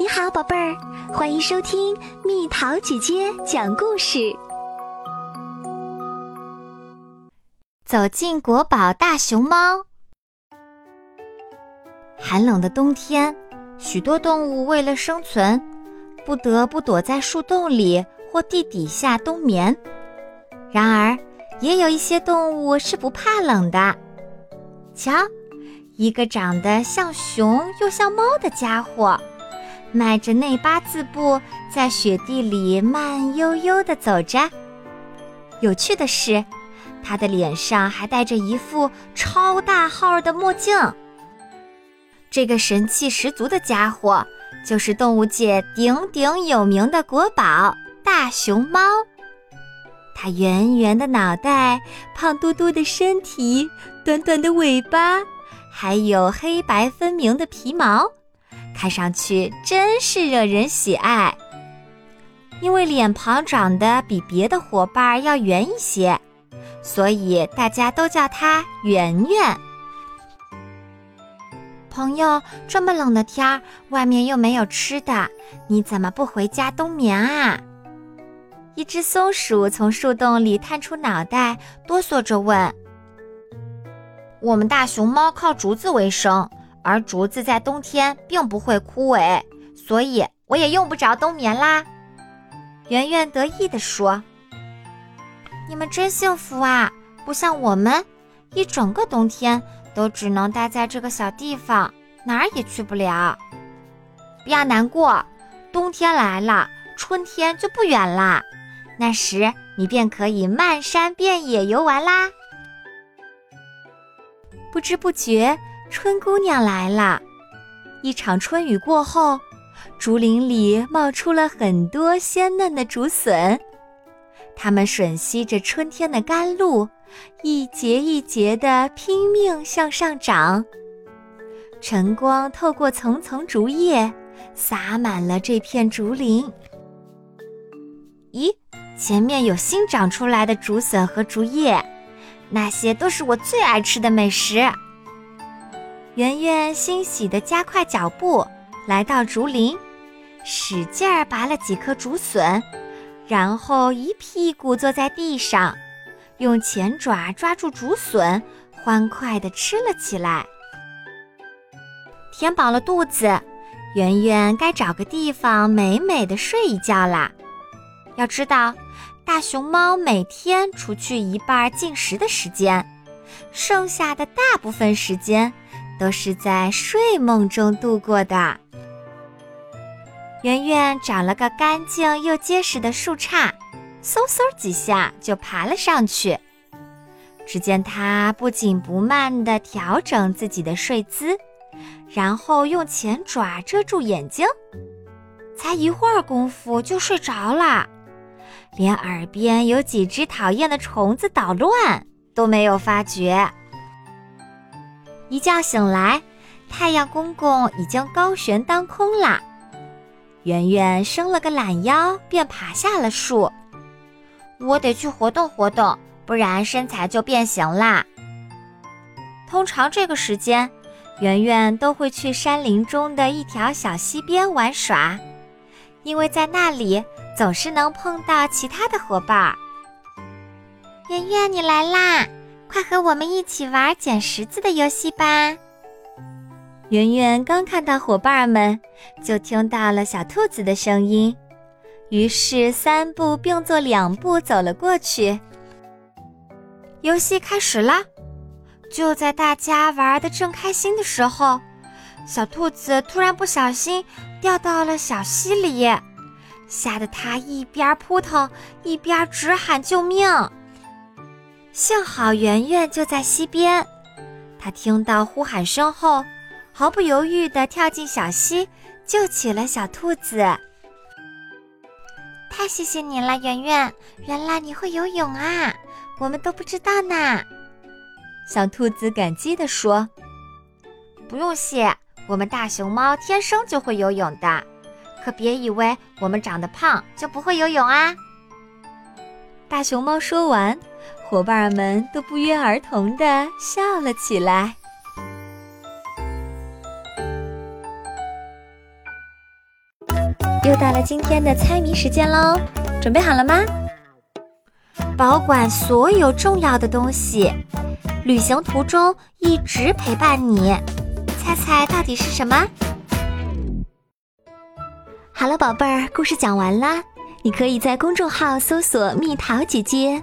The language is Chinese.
你好，宝贝儿，欢迎收听蜜桃姐姐讲故事。走进国宝大熊猫。寒冷的冬天，许多动物为了生存，不得不躲在树洞里或地底下冬眠。然而，也有一些动物是不怕冷的。瞧，一个长得像熊又像猫的家伙。迈着内八字步，在雪地里慢悠悠地走着。有趣的是，他的脸上还戴着一副超大号的墨镜。这个神气十足的家伙，就是动物界鼎鼎有名的国宝大熊猫。它圆圆的脑袋、胖嘟嘟的身体、短短的尾巴，还有黑白分明的皮毛。看上去真是惹人喜爱，因为脸庞长得比别的伙伴要圆一些，所以大家都叫它圆圆。朋友，这么冷的天儿，外面又没有吃的，你怎么不回家冬眠啊？一只松鼠从树洞里探出脑袋，哆嗦着问：“我们大熊猫靠竹子为生。”而竹子在冬天并不会枯萎，所以我也用不着冬眠啦。圆圆得意地说：“你们真幸福啊，不像我们，一整个冬天都只能待在这个小地方，哪儿也去不了。不要难过，冬天来了，春天就不远啦，那时你便可以漫山遍野游玩啦。”不知不觉。春姑娘来了，一场春雨过后，竹林里冒出了很多鲜嫩的竹笋，它们吮吸着春天的甘露，一节一节地拼命向上长。晨光透过层层竹叶，洒满了这片竹林。咦，前面有新长出来的竹笋和竹叶，那些都是我最爱吃的美食。圆圆欣喜地加快脚步，来到竹林，使劲儿拔了几颗竹笋，然后一屁股坐在地上，用前爪抓住竹笋，欢快地吃了起来。填饱了肚子，圆圆该找个地方美美的睡一觉啦。要知道，大熊猫每天除去一半进食的时间，剩下的大部分时间。都是在睡梦中度过的。圆圆找了个干净又结实的树杈，嗖嗖几下就爬了上去。只见它不紧不慢地调整自己的睡姿，然后用前爪遮住眼睛，才一会儿功夫就睡着了，连耳边有几只讨厌的虫子捣乱都没有发觉。一觉醒来，太阳公公已经高悬当空啦。圆圆伸了个懒腰，便爬下了树。我得去活动活动，不然身材就变形啦。通常这个时间，圆圆都会去山林中的一条小溪边玩耍，因为在那里总是能碰到其他的伙伴。圆圆，你来啦！快和我们一起玩捡石子的游戏吧！圆圆刚看到伙伴们，就听到了小兔子的声音，于是三步并作两步走了过去。游戏开始啦！就在大家玩的正开心的时候，小兔子突然不小心掉到了小溪里，吓得它一边扑腾一边直喊救命。幸好圆圆就在溪边，他听到呼喊声后，毫不犹豫地跳进小溪，救起了小兔子。太谢谢你了，圆圆！原来你会游泳啊，我们都不知道呢。小兔子感激地说：“不用谢，我们大熊猫天生就会游泳的，可别以为我们长得胖就不会游泳啊。”大熊猫说完。伙伴们都不约而同的笑了起来。又到了今天的猜谜时间喽，准备好了吗？保管所有重要的东西，旅行途中一直陪伴你。猜猜到底是什么？好了，宝贝儿，故事讲完啦。你可以在公众号搜索“蜜桃姐姐”，